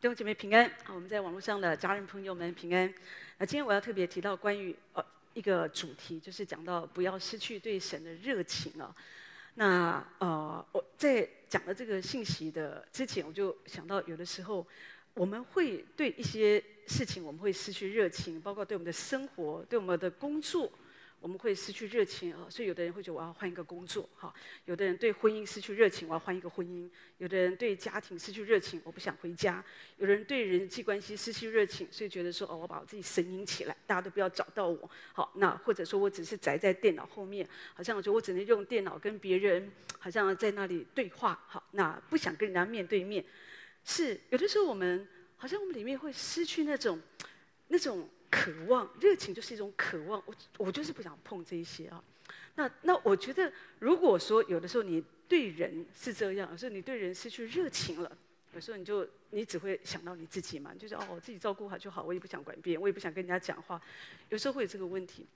弟兄姐妹平安，好，我们在网络上的家人朋友们平安。那今天我要特别提到关于呃一个主题，就是讲到不要失去对神的热情啊。那呃我在讲了这个信息的之前，我就想到有的时候我们会对一些事情我们会失去热情，包括对我们的生活、对我们的工作。我们会失去热情啊，所以有的人会觉得我要换一个工作，哈；有的人对婚姻失去热情，我要换一个婚姻；有的人对家庭失去热情，我不想回家；有的人对人际关系失去热情，所以觉得说哦，我把我自己神隐起来，大家都不要找到我，好。那或者说我只是宅在电脑后面，好像我觉得我只能用电脑跟别人，好像在那里对话，好，那不想跟人家面对面。是有的时候我们好像我们里面会失去那种那种。渴望热情就是一种渴望，我我就是不想碰这一些啊。那那我觉得，如果说有的时候你对人是这样，有时候你对人失去热情了，有时候你就你只会想到你自己嘛，就是哦，我自己照顾好就好，我也不想管别人，我也不想跟人家讲话。有时候会有这个问题。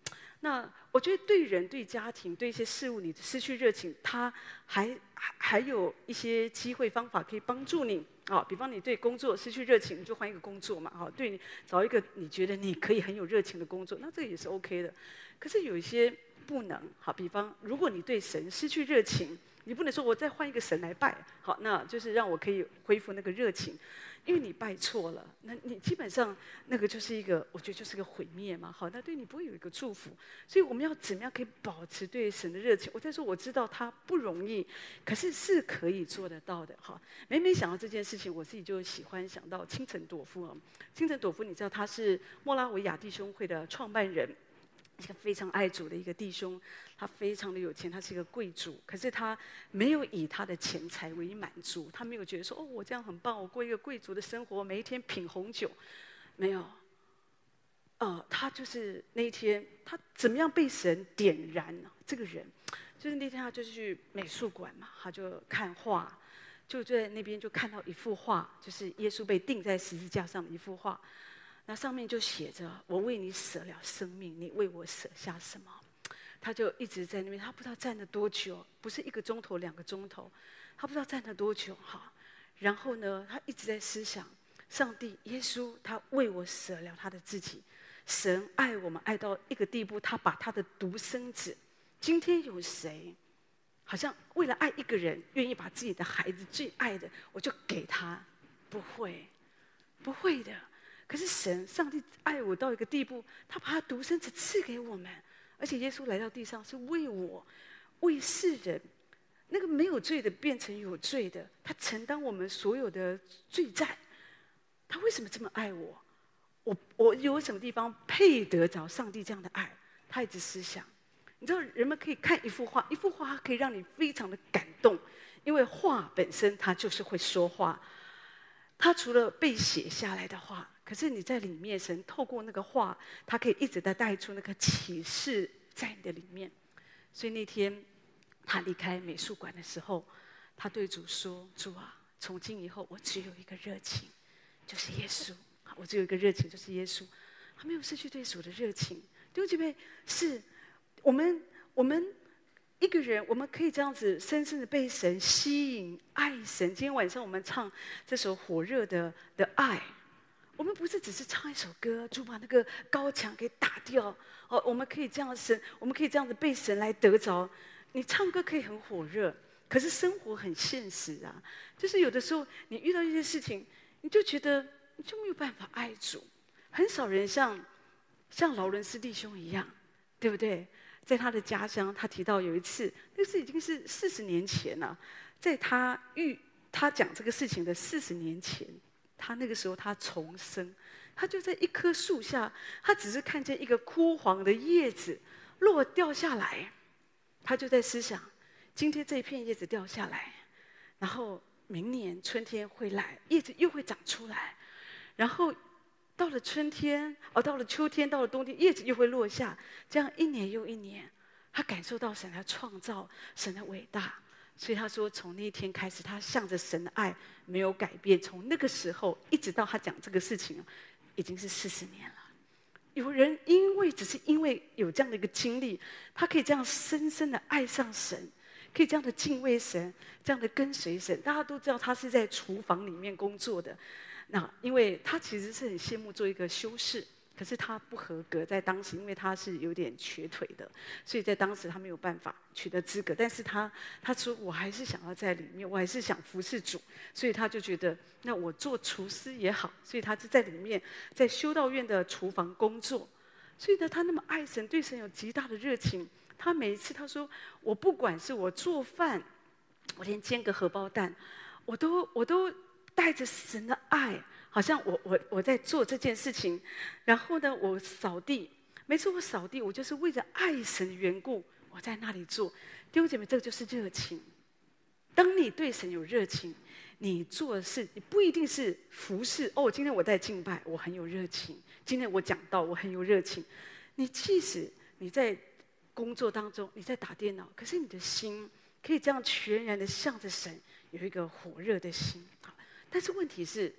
那我觉得对人、对家庭、对一些事物，你失去热情，他还还还有一些机会方法可以帮助你。啊，比方你对工作失去热情，你就换一个工作嘛。哈，对你找一个你觉得你可以很有热情的工作，那这个也是 OK 的。可是有一些不能。好，比方如果你对神失去热情，你不能说我再换一个神来拜。好，那就是让我可以恢复那个热情。因为你拜错了，那你基本上那个就是一个，我觉得就是个毁灭嘛。好，那对你不会有一个祝福。所以我们要怎么样可以保持对神的热情？我在说我知道他不容易，可是是可以做得到的。哈，每每想到这件事情，我自己就喜欢想到清晨朵夫啊。清晨朵夫，你知道他是莫拉维亚弟兄会的创办人。一个非常爱主的一个弟兄，他非常的有钱，他是一个贵族。可是他没有以他的钱财为满足，他没有觉得说：“哦，我这样很棒，我过一个贵族的生活，每一天品红酒。”没有。呃，他就是那一天，他怎么样被神点燃呢？这个人，就是那天他就去美术馆嘛，他就看画，就在那边就看到一幅画，就是耶稣被钉在十字架上的一幅画。那上面就写着：“我为你舍了生命，你为我舍下什么？”他就一直在那边，他不知道站了多久，不是一个钟头、两个钟头，他不知道站了多久哈。然后呢，他一直在思想：上帝、耶稣，他为我舍了他的自己。神爱我们爱到一个地步，他把他的独生子。今天有谁，好像为了爱一个人，愿意把自己的孩子最爱的，我就给他？不会，不会的。可是神，上帝爱我到一个地步，他把他独生子赐给我们，而且耶稣来到地上是为我，为世人，那个没有罪的变成有罪的，他承担我们所有的罪债。他为什么这么爱我？我我有什么地方配得着上帝这样的爱？他一直思想，你知道，人们可以看一幅画，一幅画可以让你非常的感动，因为画本身它就是会说话。它除了被写下来的话。可是你在里面，神透过那个画，他可以一直在带出那个启示在你的里面。所以那天他离开美术馆的时候，他对主说：“主啊，从今以后我只有一个热情，就是耶稣。我只有一个热情，就是耶稣。他没有失去对主的热情。弟兄姐妹，是我们我们一个人，我们可以这样子深深的被神吸引，爱神。今天晚上我们唱这首火热的的爱。”我们不是只是唱一首歌，就把那个高墙给打掉。哦，我们可以这样神，我们可以这样子被神来得着。你唱歌可以很火热，可是生活很现实啊。就是有的时候你遇到一些事情，你就觉得你就没有办法爱主。很少人像像劳伦斯弟兄一样，对不对？在他的家乡，他提到有一次，那是已经是四十年前了，在他遇他讲这个事情的四十年前。他那个时候，他重生，他就在一棵树下，他只是看见一个枯黄的叶子落掉下来，他就在思想：今天这一片叶子掉下来，然后明年春天会来，叶子又会长出来，然后到了春天，哦，到了秋天，到了冬天，叶子又会落下，这样一年又一年，他感受到神的创造，神的伟大。所以他说，从那一天开始，他向着神的爱没有改变。从那个时候一直到他讲这个事情，已经是四十年了。有人因为只是因为有这样的一个经历，他可以这样深深的爱上神，可以这样的敬畏神，这样的跟随神。大家都知道他是在厨房里面工作的，那因为他其实是很羡慕做一个修士。可是他不合格，在当时，因为他是有点瘸腿的，所以在当时他没有办法取得资格。但是他他说，我还是想要在里面，我还是想服侍主，所以他就觉得，那我做厨师也好，所以他就在里面，在修道院的厨房工作。所以呢，他那么爱神，对神有极大的热情。他每一次他说，我不管是我做饭，我连煎个荷包蛋，我都我都带着神的爱。好像我我我在做这件事情，然后呢，我扫地，每次我扫地，我就是为着爱神的缘故，我在那里做。弟兄姐妹，这个就是热情。当你对神有热情，你做的事，你不一定是服侍。哦，今天我在敬拜，我很有热情；今天我讲道，我很有热情。你即使你在工作当中，你在打电脑，可是你的心可以这样全然的向着神，有一个火热的心。但是问题是。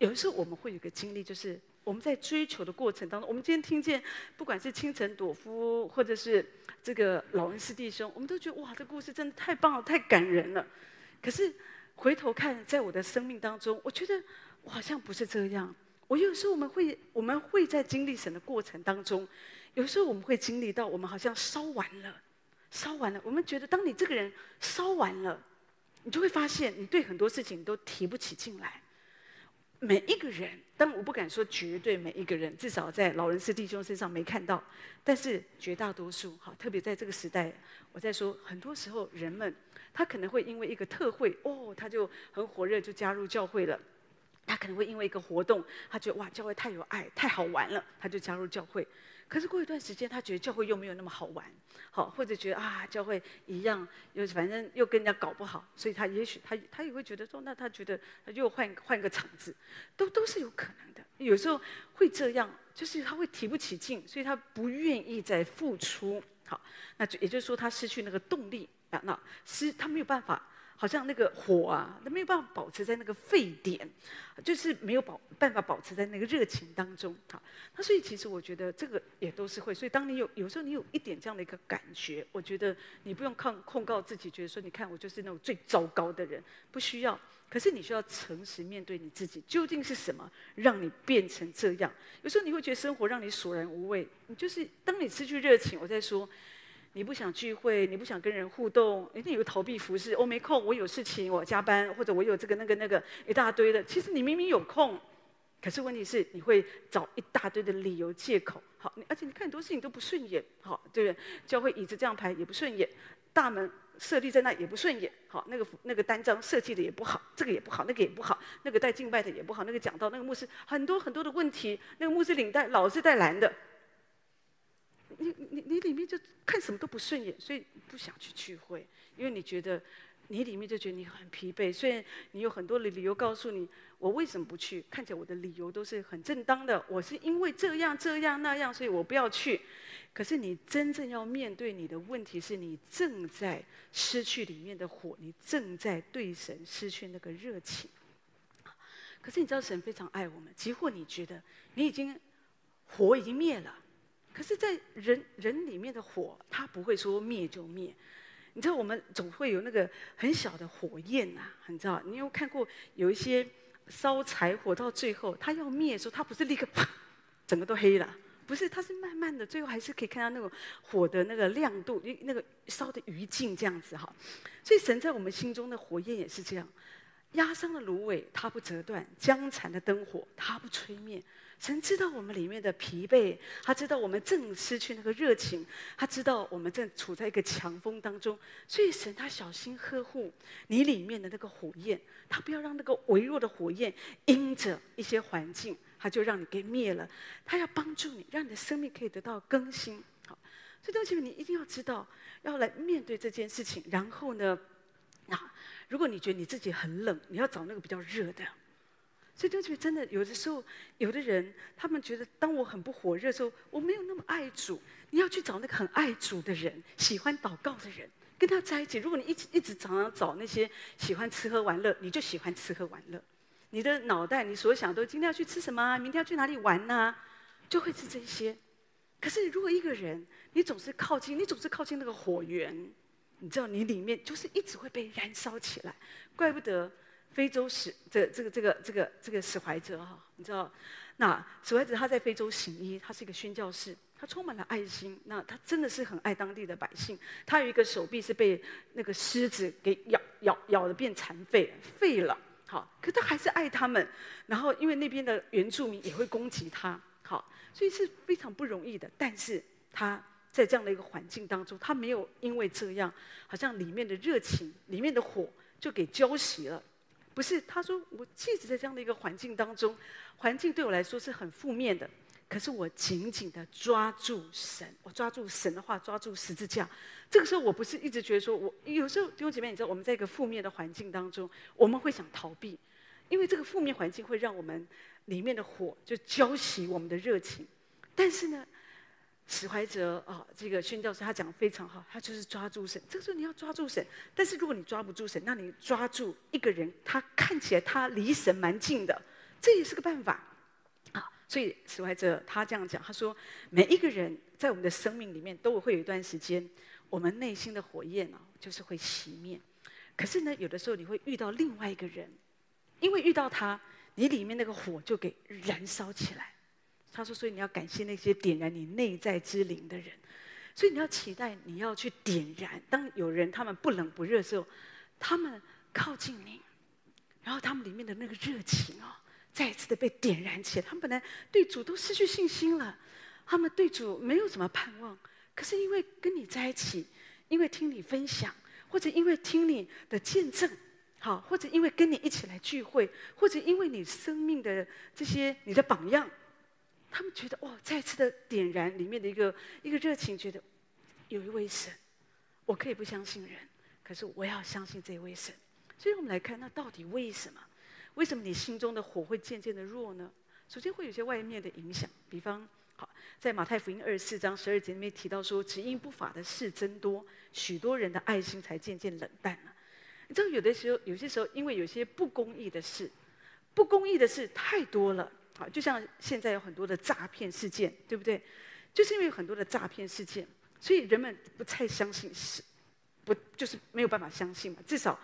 有的时候我们会有个经历，就是我们在追求的过程当中，我们今天听见，不管是清晨朵夫，或者是这个劳恩斯弟兄，我们都觉得哇，这故事真的太棒了，太感人了。可是回头看，在我的生命当中，我觉得我好像不是这样。我有时候我们会，我们会在经历神的过程当中，有时候我们会经历到，我们好像烧完了，烧完了。我们觉得，当你这个人烧完了，你就会发现，你对很多事情都提不起劲来。每一个人，但我不敢说绝对每一个人，至少在老人斯弟兄身上没看到。但是绝大多数，哈，特别在这个时代，我在说，很多时候人们他可能会因为一个特会，哦，他就很火热就加入教会了。他可能会因为一个活动，他觉得哇，教会太有爱，太好玩了，他就加入教会。可是过一段时间，他觉得教会又没有那么好玩，好，或者觉得啊，教会一样，又反正又跟人家搞不好，所以他也许他他也会觉得说，那他觉得他又换换个场子，都都是有可能的。有时候会这样，就是他会提不起劲，所以他不愿意再付出。好，那就也就是说，他失去那个动力啊，那是他没有办法。好像那个火啊，它没有办法保持在那个沸点，就是没有保办法保持在那个热情当中。好，那所以其实我觉得这个也都是会。所以当你有有时候你有一点这样的一个感觉，我觉得你不用控控告自己，觉得说你看我就是那种最糟糕的人，不需要。可是你需要诚实面对你自己，究竟是什么让你变成这样？有时候你会觉得生活让你索然无味，你就是当你失去热情，我在说。你不想聚会，你不想跟人互动，一定有逃避服饰。我、没空，我有事情，我加班，或者我有这个那个那个一大堆的。其实你明明有空，可是问题是你会找一大堆的理由借口。好，而且你看很多事情都不顺眼，好，对不对？教会椅子这样排也不顺眼，大门设立在那也不顺眼。好，那个那个单张设计的也不好，这个也不好，那个也不好，那个带敬拜的也不好，那个讲道那个牧师很多很多的问题，那个牧师领带老是带蓝的。你你你里面就看什么都不顺眼，所以不想去聚会，因为你觉得你里面就觉得你很疲惫。虽然你有很多的理由告诉你我为什么不去，看起来我的理由都是很正当的，我是因为这样这样那样，所以我不要去。可是你真正要面对你的问题是你正在失去里面的火，你正在对神失去那个热情。可是你知道神非常爱我们，即或你觉得你已经火已经灭了。可是，在人人里面的火，它不会说灭就灭。你知道，我们总会有那个很小的火焰呐、啊，你知道？你有看过有一些烧柴火到最后，它要灭的时候，它不是立刻啪，整个都黑了，不是，它是慢慢的，最后还是可以看到那个火的那个亮度，那个烧的余烬这样子哈。所以，神在我们心中的火焰也是这样，压伤的芦苇它不折断，将残的灯火它不吹灭。神知道我们里面的疲惫，他知道我们正失去那个热情，他知道我们正处在一个强风当中，所以神他小心呵护你里面的那个火焰，他不要让那个微弱的火焰因着一些环境，他就让你给灭了。他要帮助你，让你的生命可以得到更新。好，所以东西你一定要知道，要来面对这件事情。然后呢，啊，如果你觉得你自己很冷，你要找那个比较热的。所以，就觉得真的，有的时候，有的人他们觉得，当我很不火热的时候，我没有那么爱主。你要去找那个很爱主的人，喜欢祷告的人，跟他在一起。如果你一直一直常常找那些喜欢吃喝玩乐，你就喜欢吃喝玩乐。你的脑袋，你所想都今天要去吃什么啊？明天要去哪里玩呢？就会是这些。可是，如果一个人，你总是靠近，你总是靠近那个火源，你知道，你里面就是一直会被燃烧起来。怪不得。非洲使这这个这个这个这个史怀哲哈，你知道，那史怀哲他在非洲行医，他是一个宣教士，他充满了爱心，那他真的是很爱当地的百姓。他有一个手臂是被那个狮子给咬咬咬的变残废废了，好，可他还是爱他们。然后因为那边的原住民也会攻击他，好，所以是非常不容易的。但是他在这样的一个环境当中，他没有因为这样，好像里面的热情、里面的火就给浇熄了。不是，他说我即使在这样的一个环境当中，环境对我来说是很负面的，可是我紧紧的抓住神，我抓住神的话，抓住十字架。这个时候，我不是一直觉得说我有时候弟兄姐妹，你知道我们在一个负面的环境当中，我们会想逃避，因为这个负面环境会让我们里面的火就浇熄我们的热情。但是呢，史怀哲啊、这个宣教师他讲的非常好，他就是抓住神。这个时候你要抓住神，但是如果你抓不住神，那你抓住一个人，他看起来他离神蛮近的，这也是个办法啊。所以史怀哲他这样讲，他说每一个人在我们的生命里面都会有一段时间，我们内心的火焰啊，就是会熄灭。可是呢，有的时候你会遇到另外一个人，因为遇到他，你里面那个火就给燃烧起来。他说：“所以你要感谢那些点燃你内在之灵的人，所以你要期待你要去点燃。当有人他们不冷不热的时候，他们靠近你，然后他们里面的那个热情哦，再一次的被点燃起来。他们本来对主都失去信心了，他们对主没有什么盼望。可是因为跟你在一起，因为听你分享，或者因为听你的见证，好，或者因为跟你一起来聚会，或者因为你生命的这些你的榜样。”他们觉得哇，再次的点燃里面的一个一个热情，觉得有一位神，我可以不相信人，可是我要相信这位神。所以我们来看，那到底为什么？为什么你心中的火会渐渐的弱呢？首先会有些外面的影响，比方好，在马太福音二十四章十二节里面提到说，只因不法的事增多，许多人的爱心才渐渐冷淡了。你知道，有的时候，有些时候，因为有些不公义的事，不公义的事太多了。就像现在有很多的诈骗事件，对不对？就是因为有很多的诈骗事件，所以人们不太相信是，不就是没有办法相信嘛？至少，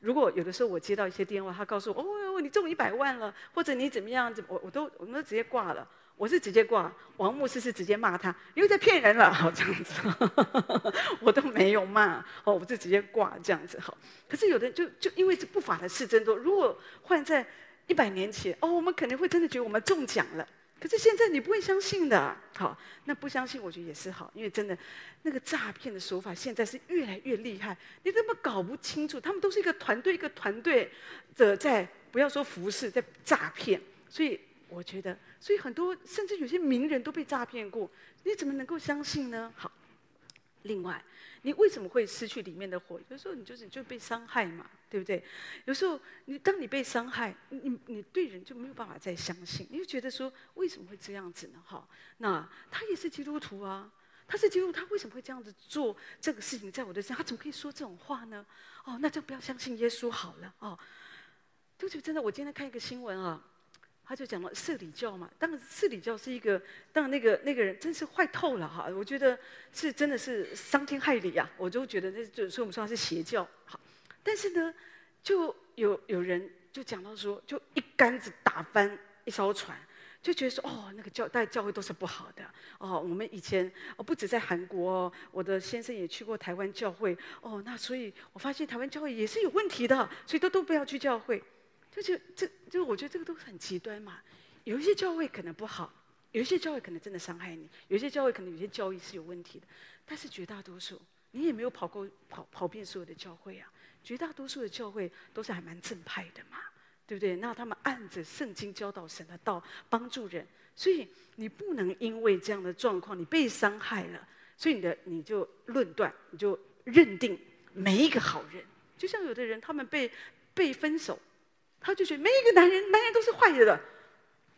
如果有的时候我接到一些电话，他告诉我，哦，你中一百万了，或者你怎么样，怎我我都我们都直接挂了。我是直接挂，王牧师是直接骂他，因为在骗人了，好这样子，我都没有骂，哦，我是直接挂这样子，好。可是有的人就就因为这不法的事真多，如果换在。一百年前，哦，我们可能会真的觉得我们中奖了。可是现在你不会相信的，好，那不相信我觉得也是好，因为真的那个诈骗的手法现在是越来越厉害，你怎么搞不清楚？他们都是一个团队一个团队的在，不要说服侍，在诈骗。所以我觉得，所以很多甚至有些名人都被诈骗过，你怎么能够相信呢？好。另外，你为什么会失去里面的火？有时候你就是就被伤害嘛，对不对？有时候你当你被伤害，你你对人就没有办法再相信，你就觉得说为什么会这样子呢？哈，那他也是基督徒啊，他是基督徒，他为什么会这样子做这个事情在我的身上？他怎么可以说这种话呢？哦，那就不要相信耶稣好了哦。对不对？真的，我今天看一个新闻啊。他就讲了摄理教嘛，当然摄理教是一个，当然那个那个人真是坏透了哈，我觉得是真的是伤天害理啊，我就觉得那就所以我们说他是邪教好，但是呢，就有有人就讲到说，就一竿子打翻一艘船，就觉得说哦，那个教带教会都是不好的哦，我们以前哦不止在韩国哦，我的先生也去过台湾教会哦，那所以我发现台湾教会也是有问题的，所以都都不要去教会。就就这就我觉得这个都很极端嘛，有一些教会可能不好，有一些教会可能真的伤害你，有些教会可能有些教义是有问题的，但是绝大多数你也没有跑过跑跑遍所有的教会啊，绝大多数的教会都是还蛮正派的嘛，对不对？那他们按着圣经教导神的道帮助人，所以你不能因为这样的状况你被伤害了，所以你的你就论断你就认定每一个好人，就像有的人他们被被分手。他就觉得每一个男人，男人都是坏的，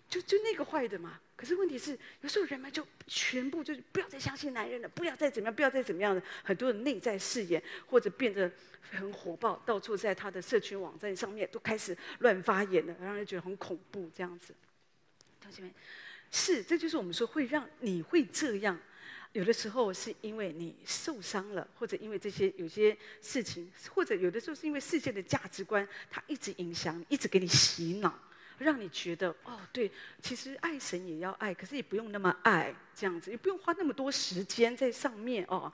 就就那个坏的嘛。可是问题是，有时候人们就全部就不要再相信男人了，不要再怎么样，不要再怎么样的。很多的内在誓言，或者变得很火爆，到处在他的社群网站上面都开始乱发言了，让人觉得很恐怖这样子。同学们，是，这就是我们说会让你会这样，有的时候是因为你受伤了，或者因为这些有些事情，或者有的时候是因为世界的价值观，它一直影响你，一直给你洗脑，让你觉得哦，对，其实爱神也要爱，可是也不用那么爱这样子，也不用花那么多时间在上面哦。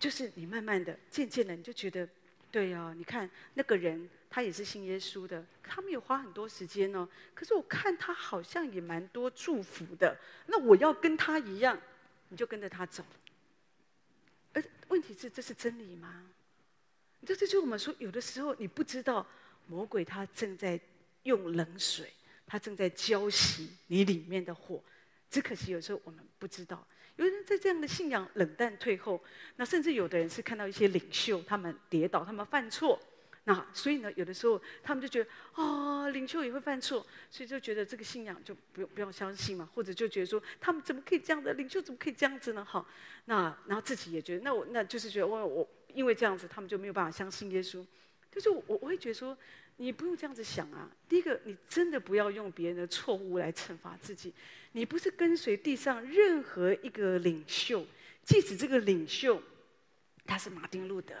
就是你慢慢的、渐渐的，你就觉得，对、哦，你看那个人，他也是信耶稣的，他没有花很多时间哦，可是我看他好像也蛮多祝福的，那我要跟他一样。你就跟着他走，而问题是，这是真理吗？这这就我们说，有的时候你不知道魔鬼他正在用冷水，他正在浇熄你里面的火。只可惜有时候我们不知道，有人在这样的信仰冷淡退后，那甚至有的人是看到一些领袖他们跌倒，他们犯错。那所以呢，有的时候他们就觉得啊、哦，领袖也会犯错，所以就觉得这个信仰就不用不用相信嘛，或者就觉得说他们怎么可以这样的，领袖怎么可以这样子呢？好，那然后自己也觉得，那我那就是觉得我我因为这样子，他们就没有办法相信耶稣。就是我我会觉得说，你不用这样子想啊。第一个，你真的不要用别人的错误来惩罚自己。你不是跟随地上任何一个领袖，即使这个领袖他是马丁路德。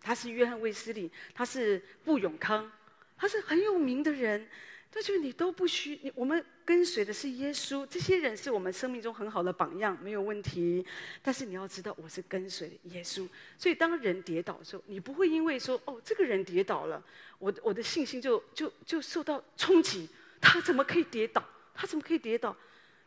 他是约翰卫斯理，他是布永康，他是很有名的人。但是你都不需你，我们跟随的是耶稣。这些人是我们生命中很好的榜样，没有问题。但是你要知道，我是跟随耶稣。所以当人跌倒的时候，你不会因为说哦，这个人跌倒了，我我的信心就就就受到冲击。他怎么可以跌倒？他怎么可以跌倒？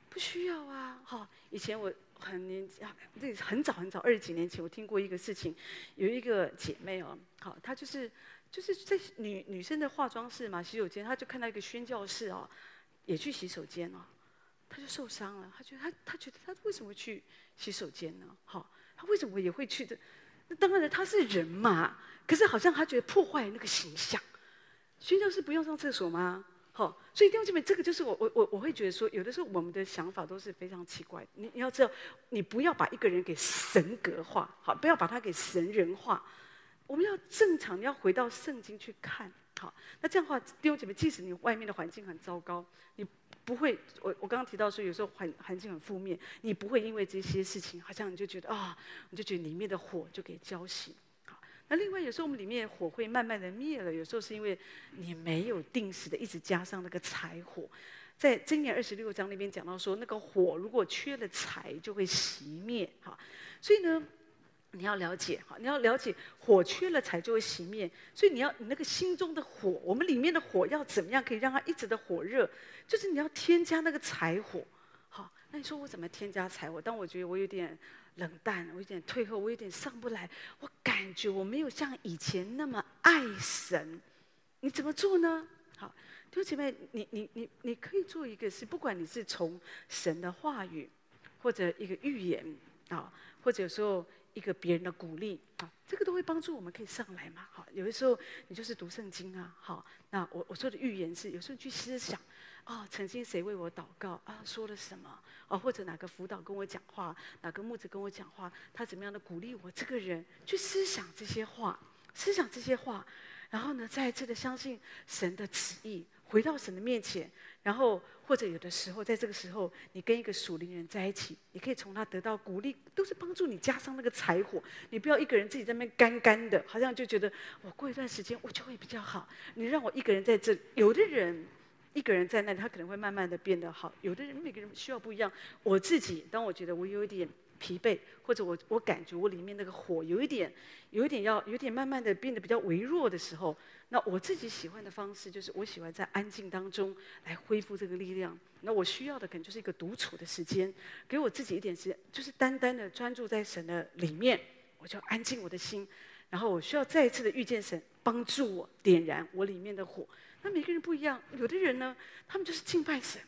不需要啊！好，以前我。很年啊，这很早很早，二十几年前，我听过一个事情，有一个姐妹哦，好，她就是就是在女女生的化妆室嘛，洗手间，她就看到一个宣教士哦，也去洗手间哦，她就受伤了，她觉得她她觉得她为什么去洗手间呢？好，她为什么也会去的？那当然了，她是人嘛，可是好像她觉得破坏那个形象，宣教士不用上厕所吗？好，所以弟兄姐妹，这个就是我我我我会觉得说，有的时候我们的想法都是非常奇怪。你你要知道，你不要把一个人给神格化，好，不要把他给神人化。我们要正常，你要回到圣经去看，好。那这样的话，弟兄姐妹，即使你外面的环境很糟糕，你不会，我我刚刚提到说，有时候环环境很负面，你不会因为这些事情，好像你就觉得啊，你就觉得里面的火就给浇熄。那另外，有时候我们里面火会慢慢的灭了，有时候是因为你没有定时的一直加上那个柴火。在箴言二十六章那边讲到说，那个火如果缺了柴，就会熄灭。哈，所以呢，你要了解哈，你要了解火缺了柴就会熄灭。所以你要你那个心中的火，我们里面的火要怎么样可以让它一直的火热？就是你要添加那个柴火。好，那你说我怎么添加柴火？当我觉得我有点。冷淡，我有点退后，我有点上不来。我感觉我没有像以前那么爱神，你怎么做呢？好，弟兄姐妹，你你你你可以做一个是，不管你是从神的话语，或者一个预言啊，或者有时候一个别人的鼓励啊，这个都会帮助我们可以上来嘛。好，有的时候你就是读圣经啊。好，那我我说的预言是，有时候你去思想。哦，曾经谁为我祷告啊？说了什么？哦，或者哪个辅导跟我讲话，哪个牧者跟我讲话，他怎么样的鼓励我？这个人去思想这些话，思想这些话，然后呢，再一次的相信神的旨意，回到神的面前，然后或者有的时候，在这个时候，你跟一个属灵人在一起，你可以从他得到鼓励，都是帮助你加上那个柴火。你不要一个人自己在那干干的，好像就觉得我过一段时间我就会比较好。你让我一个人在这，有的人。一个人在那里，他可能会慢慢的变得好。有的人，每个人需要不一样。我自己，当我觉得我有一点疲惫，或者我我感觉我里面那个火有一点，有一点要有点慢慢的变得比较微弱的时候，那我自己喜欢的方式就是，我喜欢在安静当中来恢复这个力量。那我需要的可能就是一个独处的时间，给我自己一点时间，就是单单的专注在神的里面，我就安静我的心，然后我需要再一次的遇见神，帮助我点燃我里面的火。那每个人不一样，有的人呢，他们就是敬拜神，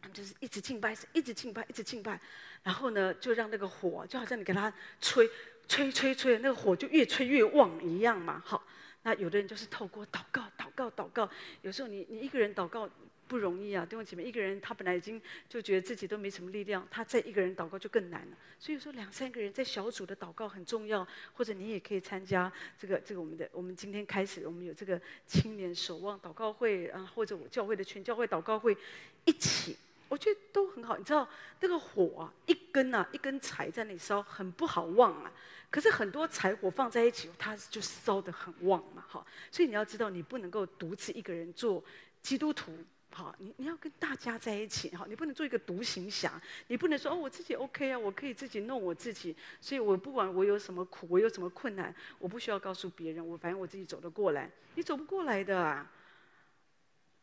他们就是一直敬拜神，一直敬拜，一直敬拜，然后呢，就让那个火，就好像你给他吹，吹，吹，吹，那个火就越吹越旺一样嘛。好，那有的人就是透过祷告，祷告，祷告，有时候你你一个人祷告。不容易啊，弟兄姐妹，一个人他本来已经就觉得自己都没什么力量，他再一个人祷告就更难了。所以说，两三个人在小组的祷告很重要，或者你也可以参加这个这个我们的，我们今天开始，我们有这个青年守望祷告会啊，或者我教会的全教会祷告会，一起我觉得都很好。你知道那个火啊，一根啊，一根柴在那里烧，很不好旺啊。可是很多柴火放在一起，它就烧得很旺嘛，哈。所以你要知道，你不能够独自一个人做基督徒。好，你你要跟大家在一起，好，你不能做一个独行侠，你不能说哦，我自己 OK 啊，我可以自己弄我自己，所以我不管我有什么苦，我有什么困难，我不需要告诉别人，我反正我自己走得过来，你走不过来的啊，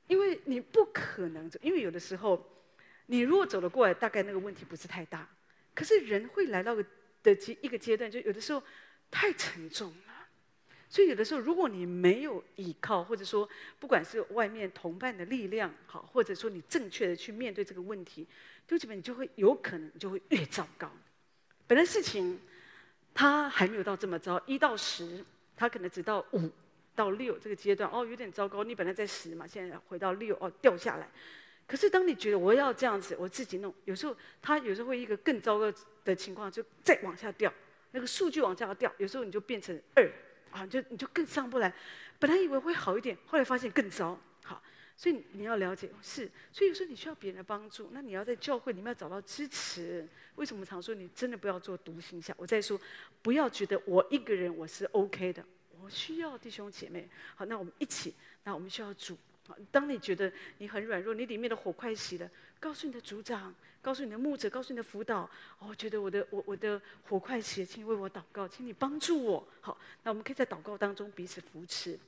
因为你不可能走，因为有的时候，你如果走得过来，大概那个问题不是太大，可是人会来到的阶一个阶段，就有的时候太沉重了。所以有的时候，如果你没有依靠，或者说不管是外面同伴的力量，好，或者说你正确的去面对这个问题，就基本你就会有可能就会越糟糕。本来事情它还没有到这么糟，一到十，它可能只到五到六这个阶段，哦，有点糟糕。你本来在十嘛，现在回到六，哦，掉下来。可是当你觉得我要这样子，我自己弄，有时候它有时候会一个更糟糕的情况，就再往下掉，那个数据往下掉，有时候你就变成二。啊，就你就更上不来，本来以为会好一点，后来发现更糟。好，所以你要了解是，所以有时候你需要别人的帮助，那你要在教会里面要找到支持。为什么常说你真的不要做独行侠？我再说，不要觉得我一个人我是 OK 的，我需要弟兄姐妹。好，那我们一起，那我们需要主。好，当你觉得你很软弱，你里面的火快熄了，告诉你的组长。告诉你的牧者，告诉你的辅导，哦，觉得我的我我的火快熄，请为我祷告，请你帮助我。好，那我们可以在祷告当中彼此扶持。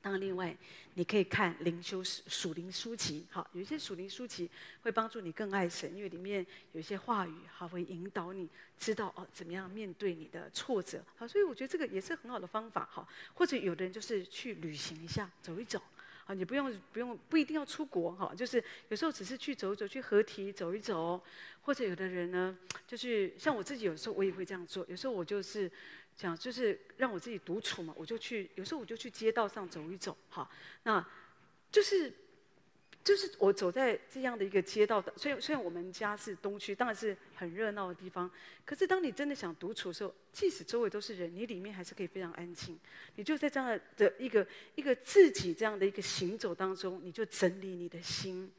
当然，另外你可以看灵修属灵书籍，好，有一些属灵书籍会帮助你更爱神，因为里面有一些话语，好，会引导你知道哦，怎么样面对你的挫折。好，所以我觉得这个也是很好的方法。好，或者有的人就是去旅行一下，走一走。啊，你不用不用不一定要出国哈，就是有时候只是去走一走，去合体走一走，或者有的人呢，就是像我自己，有时候我也会这样做。有时候我就是讲，就是让我自己独处嘛，我就去，有时候我就去街道上走一走，哈，那就是。就是我走在这样的一个街道的，虽然虽然我们家是东区，当然是很热闹的地方，可是当你真的想独处的时候，即使周围都是人，你里面还是可以非常安静。你就在这样的一个一个自己这样的一个行走当中，你就整理你的心，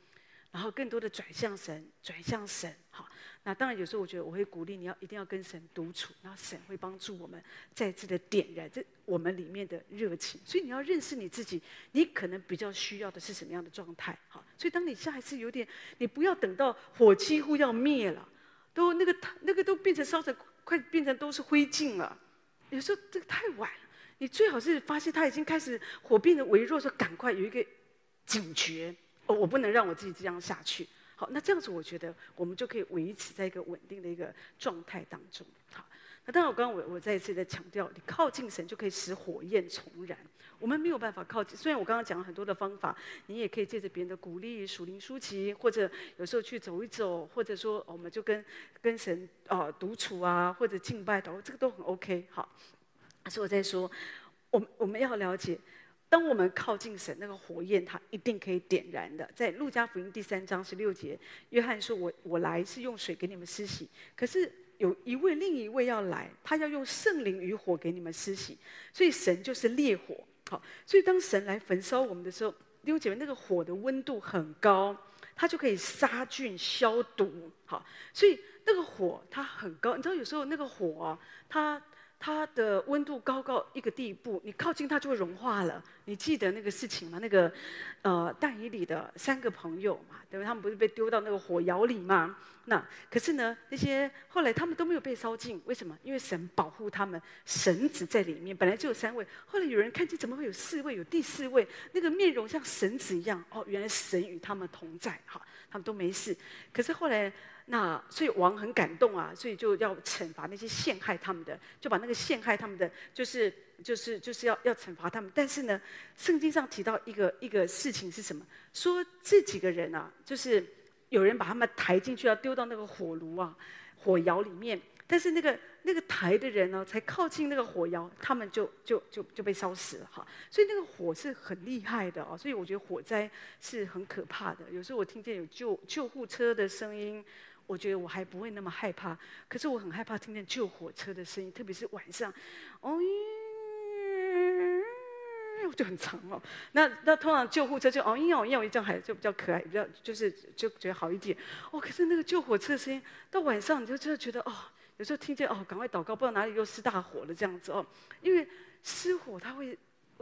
然后更多的转向神，转向神，好。那当然，有时候我觉得我会鼓励你要一定要跟神独处，然后神会帮助我们再次的点燃这我们里面的热情。所以你要认识你自己，你可能比较需要的是什么样的状态？好，所以当你下一次有点，你不要等到火几乎要灭了，都那个那个都变成烧成快变成都是灰烬了。有时候这个太晚，你最好是发现它已经开始火变得微弱，说赶快有一个警觉，我不能让我自己这样下去。好，那这样子我觉得我们就可以维持在一个稳定的一个状态当中。好，那当然我刚刚我我再一次在强调，你靠近神就可以使火焰重燃。我们没有办法靠近，虽然我刚刚讲了很多的方法，你也可以借着别人的鼓励、属灵书籍，或者有时候去走一走，或者说我们就跟跟神啊独处啊，或者敬拜祷，这个都很 OK。好，所以我在说，我们我们要了解。当我们靠近神，那个火焰它一定可以点燃的。在路加福音第三章十六节，约翰说：“我我来是用水给你们施洗，可是有一位另一位要来，他要用圣灵与火给你们施洗。所以神就是烈火，好，所以当神来焚烧我们的时候，弟兄姐妹，那个火的温度很高，它就可以杀菌消毒，好，所以那个火它很高。你知道有时候那个火啊，它。它的温度高高一个地步，你靠近它就会融化了。你记得那个事情吗？那个，呃，但以理的三个朋友嘛，对吧？他们不是被丢到那个火窑里吗？那可是呢，那些后来他们都没有被烧尽，为什么？因为神保护他们，神子在里面。本来就有三位，后来有人看见怎么会有四位？有第四位，那个面容像神子一样。哦，原来神与他们同在，哈，他们都没事。可是后来。那所以王很感动啊，所以就要惩罚那些陷害他们的，就把那个陷害他们的，就是就是就是要要惩罚他们。但是呢，圣经上提到一个一个事情是什么？说这几个人啊，就是有人把他们抬进去，要丢到那个火炉啊、火窑里面。但是那个那个抬的人呢，才靠近那个火窑，他们就就就就被烧死了哈。所以那个火是很厉害的啊，所以我觉得火灾是很可怕的。有时候我听见有救救护车的声音。我觉得我还不会那么害怕，可是我很害怕听见救火车的声音，特别是晚上，哦耶，就很长哦。那那通常救护车就哦嘤哦嘤这样还就比较可爱，比较就是就觉得好一点。哦，可是那个救火车的声音到晚上你就真的觉得哦，有时候听见哦，赶快祷告，不知道哪里又失大火了这样子哦。因为失火它会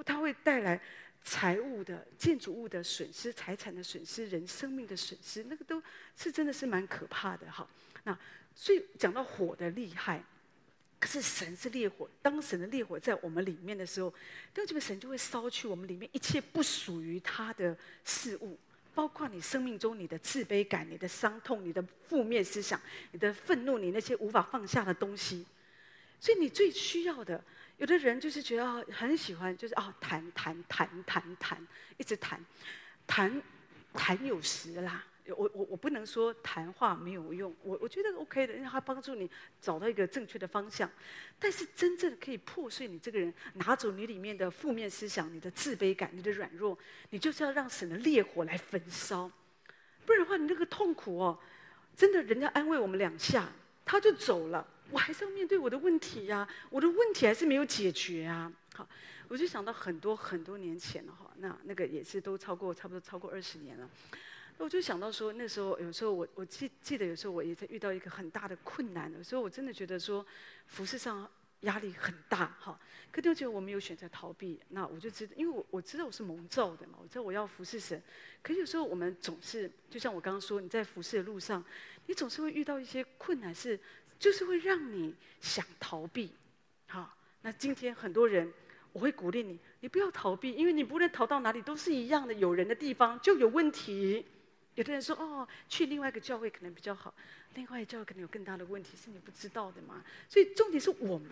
它会带来财物的、建筑物的损失、财产的损失、人生命的损失，那个都是真的是蛮可怕的哈。那所以讲到火的厉害。可是神是烈火，当神的烈火在我们里面的时候，那这个神就会烧去我们里面一切不属于他的事物，包括你生命中你的自卑感、你的伤痛、你的负面思想、你的愤怒、你那些无法放下的东西。所以你最需要的，有的人就是觉得很喜欢，就是啊，谈谈谈谈谈，一直谈，谈谈有时啦。我我我不能说谈话没有用，我我觉得 OK 的，因为它帮助你找到一个正确的方向。但是真正可以破碎你这个人，拿走你里面的负面思想、你的自卑感、你的软弱，你就是要让神的烈火来焚烧。不然的话，你那个痛苦哦，真的人家安慰我们两下，他就走了，我还是要面对我的问题呀，我的问题还是没有解决啊。好，我就想到很多很多年前了哈，那那个也是都超过差不多超过二十年了。那我就想到说，那时候有时候我我记记得有时候我也在遇到一个很大的困难的时候，我真的觉得说，服饰上压力很大哈。可就觉得我没有选择逃避，那我就知道，因为我我知道我是蒙召的嘛，我知道我要服侍神。可有时候我们总是，就像我刚刚说，你在服侍的路上，你总是会遇到一些困难，是就是会让你想逃避。好，那今天很多人，我会鼓励你，你不要逃避，因为你不论逃到哪里都是一样的，有人的地方就有问题。有的人说：“哦，去另外一个教会可能比较好，另外一个教会可能有更大的问题，是你不知道的嘛。所以重点是我们，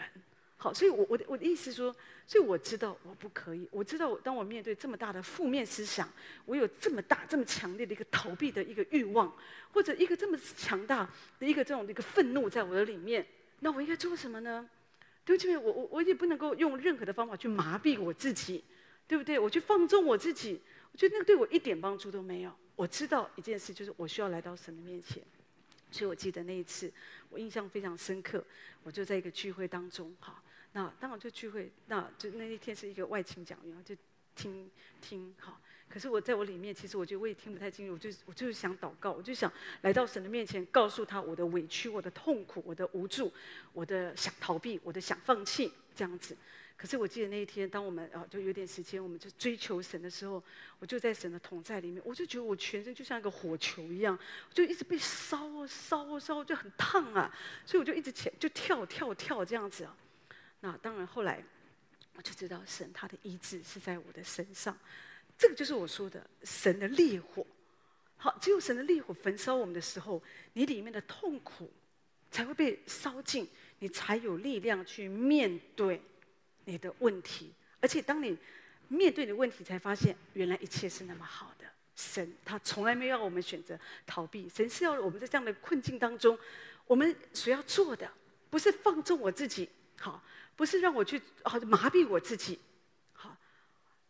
好，所以我我的我的意思说，所以我知道我不可以，我知道当我面对这么大的负面思想，我有这么大这么强烈的一个逃避的一个欲望，或者一个这么强大的一个这种的一个愤怒在我的里面，那我应该做什么呢？对不起，我我我也不能够用任何的方法去麻痹我自己，对不对？我去放纵我自己，我觉得那个对我一点帮助都没有。”我知道一件事，就是我需要来到神的面前，所以我记得那一次，我印象非常深刻。我就在一个聚会当中，哈，那当我就聚会，那就那一天是一个外勤讲员，就听听，哈。可是我在我里面，其实我觉得我也听不太清楚，我就我就是想祷告，我就想来到神的面前，告诉他我的委屈、我的痛苦、我的无助、我的想逃避、我的想放弃，这样子。可是我记得那一天，当我们啊就有点时间，我们就追求神的时候，我就在神的同在里面，我就觉得我全身就像一个火球一样，就一直被烧啊烧啊烧，就很烫啊，所以我就一直起就跳跳跳这样子啊。那当然后来我就知道神他的医治是在我的身上，这个就是我说的神的烈火。好，只有神的烈火焚烧我们的时候，你里面的痛苦才会被烧尽，你才有力量去面对。你的问题，而且当你面对你的问题，才发现原来一切是那么好的。神他从来没有让我们选择逃避，神是要我们在这样的困境当中，我们所要做的不是放纵我自己，好，不是让我去好麻痹我自己，好，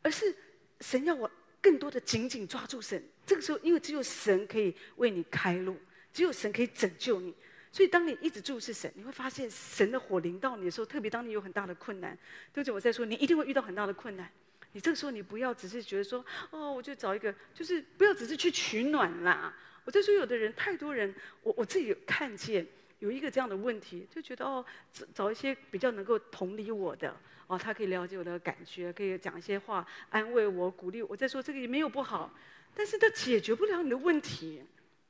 而是神要我更多的紧紧抓住神。这个时候，因为只有神可以为你开路，只有神可以拯救你。所以，当你一直注视神，你会发现神的火临到你的时候，特别当你有很大的困难，对不对？我在说，你一定会遇到很大的困难。你这个时候，你不要只是觉得说，哦，我就找一个，就是不要只是去取暖啦。我在说，有的人，太多人，我我自己有看见有一个这样的问题，就觉得哦，找找一些比较能够同理我的，哦，他可以了解我的感觉，可以讲一些话安慰我、鼓励我。我在说这个也没有不好，但是他解决不了你的问题。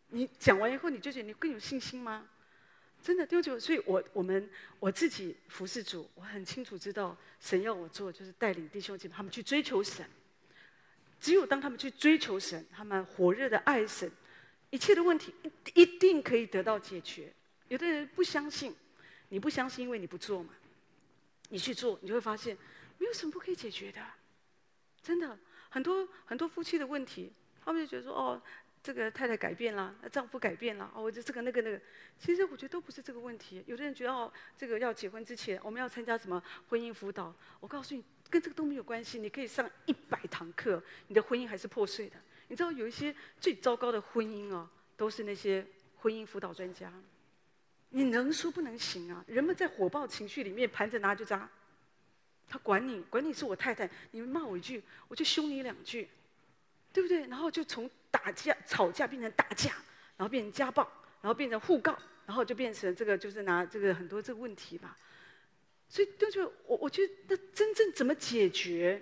你讲完以后，你就觉得你更有信心吗？真的丢球，所以我我们我自己服侍主，我很清楚知道神要我做，就是带领弟兄姐妹他们去追求神。只有当他们去追求神，他们火热的爱神，一切的问题一一定可以得到解决。有的人不相信，你不相信，因为你不做嘛。你去做，你就会发现没有什么不可以解决的。真的，很多很多夫妻的问题，他们就觉得说哦。这个太太改变了，丈夫改变了，哦，就这个那个那个，其实我觉得都不是这个问题。有的人觉得哦，这个要结婚之前，我们要参加什么婚姻辅导？我告诉你，跟这个都没有关系。你可以上一百堂课，你的婚姻还是破碎的。你知道有一些最糟糕的婚姻哦，都是那些婚姻辅导专家。你能说不能行啊？人们在火爆情绪里面盘着拿就扎，他管你，管你是我太太，你们骂我一句，我就凶你两句，对不对？然后就从打架、吵架变成打架，然后变成家暴，然后变成互告，然后就变成这个，就是拿这个很多这个问题吧。所以，就是我我觉得，那真正怎么解决，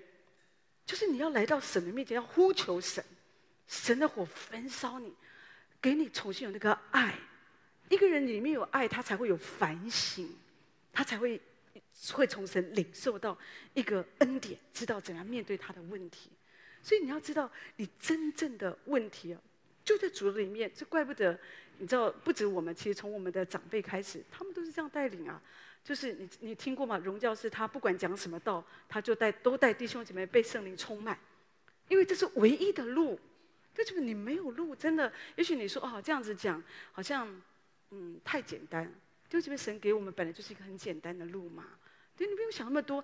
就是你要来到神的面前，要呼求神，神的火焚烧你，给你重新有那个爱。一个人里面有爱，他才会有反省，他才会会从神领受到一个恩典，知道怎样面对他的问题。所以你要知道，你真正的问题啊，就在主里面。这怪不得，你知道，不止我们，其实从我们的长辈开始，他们都是这样带领啊。就是你你听过吗？荣教师他不管讲什么道，他就带都带弟兄姐妹被圣灵充满，因为这是唯一的路。这就是你没有路，真的。也许你说哦，这样子讲好像。嗯，太简单。就这边神给我们本来就是一个很简单的路嘛，对，你不用想那么多。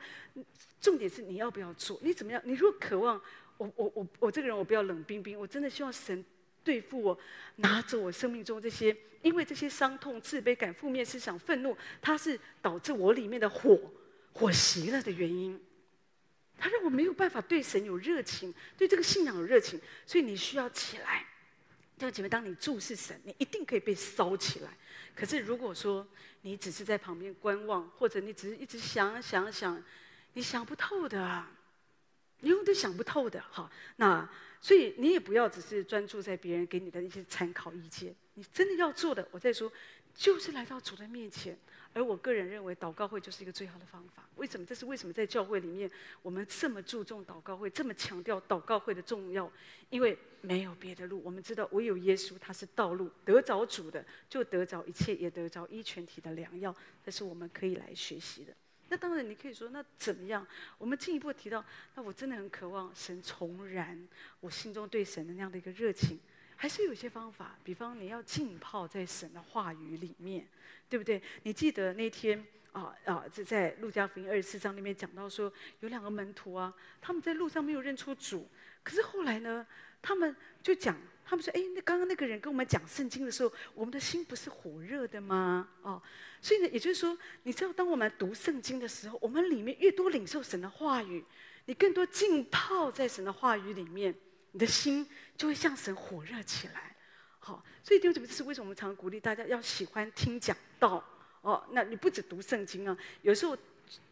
重点是你要不要做？你怎么样？你如果渴望，我我我我这个人我不要冷冰冰，我真的希望神对付我，拿走我生命中这些，因为这些伤痛、自卑感、负面思想、愤怒，它是导致我里面的火火熄了的原因。它让我没有办法对神有热情，对这个信仰有热情，所以你需要起来。弟兄姐妹，当你注视神，你一定可以被烧起来。可是如果说你只是在旁边观望，或者你只是一直想想想，你想不透的啊，你永远都想不透的。哈，那所以你也不要只是专注在别人给你的一些参考意见。你真的要做的，我在说，就是来到主的面前。而我个人认为，祷告会就是一个最好的方法。为什么？这是为什么在教会里面，我们这么注重祷告会，这么强调祷告会的重要？因为没有别的路。我们知道，唯有耶稣，他是道路。得着主的，就得着一切，也得着一全体的良药。这是我们可以来学习的。那当然，你可以说，那怎么样？我们进一步提到，那我真的很渴望神重燃我心中对神的那样的一个热情。还是有些方法，比方你要浸泡在神的话语里面，对不对？你记得那天啊啊，就在路加福音二十四章里面讲到说，有两个门徒啊，他们在路上没有认出主，可是后来呢，他们就讲，他们说，哎，那刚刚那个人跟我们讲圣经的时候，我们的心不是火热的吗？哦，所以呢，也就是说，你知道，当我们读圣经的时候，我们里面越多领受神的话语，你更多浸泡在神的话语里面。你的心就会向神火热起来，好，所以弟兄姊妹，这是为什么我们常鼓励大家要喜欢听讲道哦。那你不止读圣经啊，有时候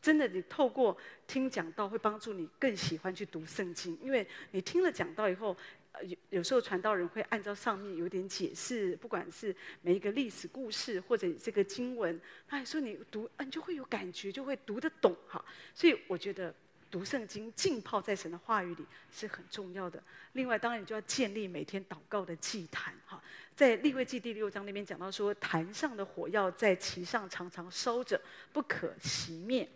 真的你透过听讲道会帮助你更喜欢去读圣经，因为你听了讲道以后，有有时候传道人会按照上面有点解释，不管是每一个历史故事或者这个经文，他还说你读，你就会有感觉，就会读得懂哈。所以我觉得。读圣经，浸泡在神的话语里是很重要的。另外，当然你就要建立每天祷告的祭坛。哈，在利未记第六章那边讲到说，坛上的火要在其上常常烧着，不可熄灭。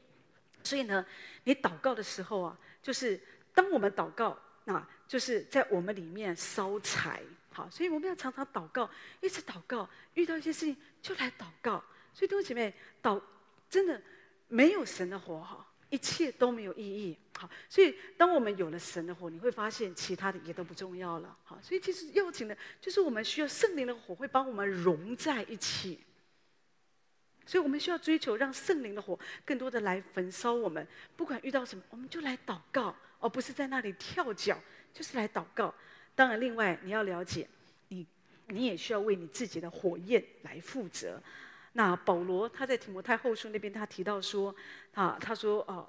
所以呢，你祷告的时候啊，就是当我们祷告，那就是在我们里面烧柴。好，所以我们要常常祷告，一直祷告，遇到一些事情就来祷告。所以弟兄姐妹，祷真的没有神的火哈。一切都没有意义，好，所以当我们有了神的火，你会发现其他的也都不重要了，好，所以其实要紧的就是我们需要圣灵的火，会帮我们融在一起。所以我们需要追求让圣灵的火更多的来焚烧我们，不管遇到什么，我们就来祷告，而不是在那里跳脚，就是来祷告。当然，另外你要了解，你你也需要为你自己的火焰来负责。那保罗他在提摩太后书那边，他提到说，啊，他说，哦，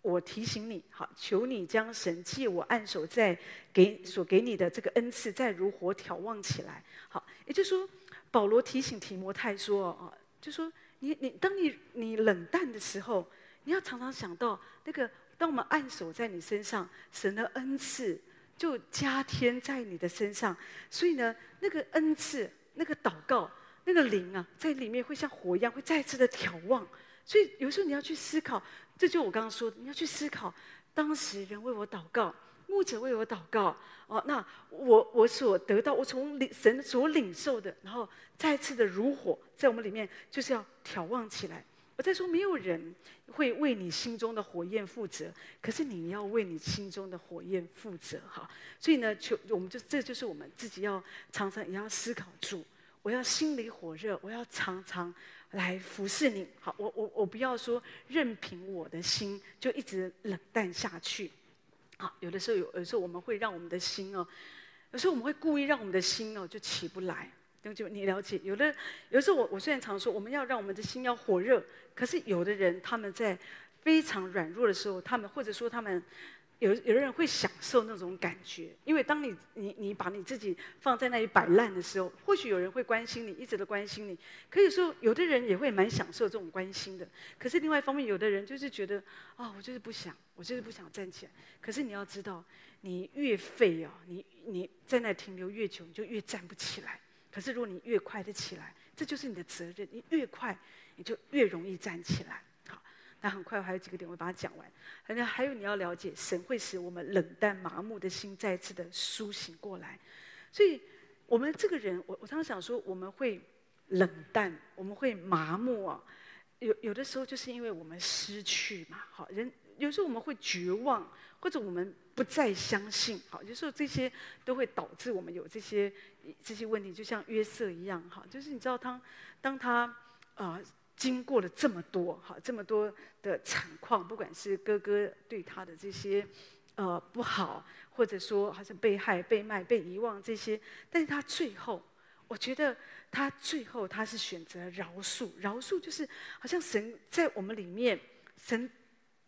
我提醒你，好，求你将神借我按手在给所给你的这个恩赐，再如火挑旺起来。好，也就是说，保罗提醒提摩太说，啊，就说你你当你你冷淡的时候，你要常常想到那个，当我们按手在你身上，神的恩赐就加添在你的身上。所以呢，那个恩赐，那个祷告。那个灵啊，在里面会像火一样，会再次的眺望。所以有时候你要去思考，这就我刚刚说的，你要去思考，当时人为我祷告，牧者为我祷告，哦，那我我所得到，我从神所领受的，然后再次的如火在我们里面，就是要眺望起来。我在说，没有人会为你心中的火焰负责，可是你要为你心中的火焰负责哈。所以呢，求我们就这就是我们自己要常常也要思考住。我要心里火热，我要常常来服侍你。好，我我我不要说任凭我的心就一直冷淡下去。好，有的时候有有时候我们会让我们的心哦，有时候我们会故意让我们的心哦就起不来。就你了解，有的有的时候我我虽然常说我们要让我们的心要火热，可是有的人他们在非常软弱的时候，他们或者说他们。有有的人会享受那种感觉，因为当你你你把你自己放在那里摆烂的时候，或许有人会关心你，一直都关心你。可以说，有的人也会蛮享受这种关心的。可是另外一方面，有的人就是觉得啊、我就是不想，我就是不想站起来。可是你要知道，你越废哦，你你在那停留越久，你就越站不起来。可是如果你越快的起来，这就是你的责任。你越快，你就越容易站起来。那很快，还有几个点，我把它讲完。反正还有你要了解，神会使我们冷淡麻木的心再次的苏醒过来。所以，我们这个人，我我常常想说，我们会冷淡，我们会麻木啊。有有的时候，就是因为我们失去嘛。好，人有时候我们会绝望，或者我们不再相信。好，有时候这些都会导致我们有这些这些问题，就像约瑟一样。哈，就是你知道他，当他啊。经过了这么多，哈，这么多的惨况，不管是哥哥对他的这些，呃，不好，或者说好像被害、被卖、被遗忘这些，但是他最后，我觉得他最后他是选择饶恕，饶恕就是好像神在我们里面，神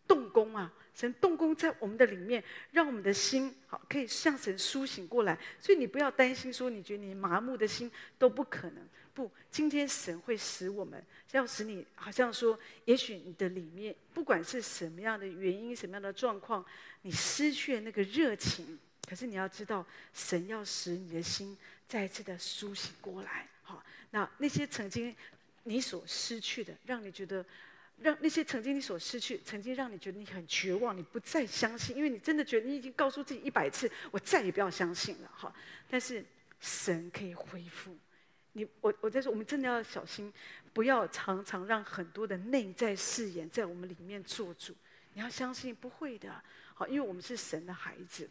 动工啊，神动工在我们的里面，让我们的心好可以向神苏醒过来。所以你不要担心说，你觉得你麻木的心都不可能。不，今天神会使我们，要使你好像说，也许你的里面，不管是什么样的原因、什么样的状况，你失去了那个热情。可是你要知道，神要使你的心再一次的苏醒过来。好，那那些曾经你所失去的，让你觉得，让那些曾经你所失去，曾经让你觉得你很绝望，你不再相信，因为你真的觉得你已经告诉自己一百次，我再也不要相信了。好，但是神可以恢复。你我我在说，我们真的要小心，不要常常让很多的内在誓言在我们里面做主。你要相信不会的，好，因为我们是神的孩子，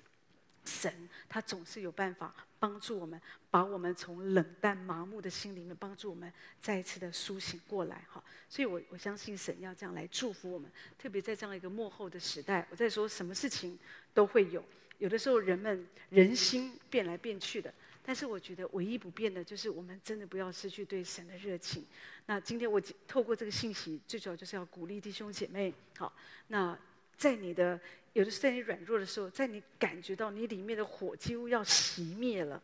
神他总是有办法帮助我们，把我们从冷淡麻木的心里面帮助我们再一次的苏醒过来。哈，所以我我相信神要这样来祝福我们，特别在这样一个幕后的时代。我在说什么事情都会有，有的时候人们人心变来变去的。但是我觉得唯一不变的就是我们真的不要失去对神的热情。那今天我透过这个信息，最主要就是要鼓励弟兄姐妹。好，那在你的有的时候在你软弱的时候，在你感觉到你里面的火几乎要熄灭了，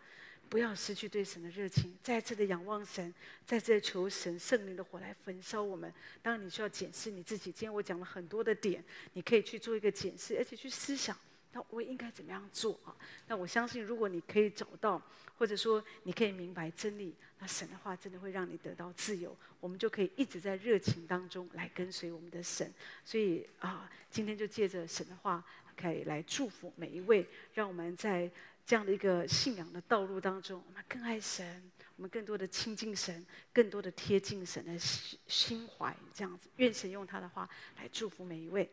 不要失去对神的热情，再次的仰望神，再次的求神圣灵的火来焚烧我们。当然你需要检视你自己。今天我讲了很多的点，你可以去做一个检视，而且去思想。那我应该怎么样做啊？那我相信，如果你可以找到，或者说你可以明白真理，那神的话真的会让你得到自由。我们就可以一直在热情当中来跟随我们的神。所以啊，今天就借着神的话，可以来祝福每一位，让我们在这样的一个信仰的道路当中，我们更爱神，我们更多的亲近神，更多的贴近神的心心怀，这样子。愿神用他的话来祝福每一位。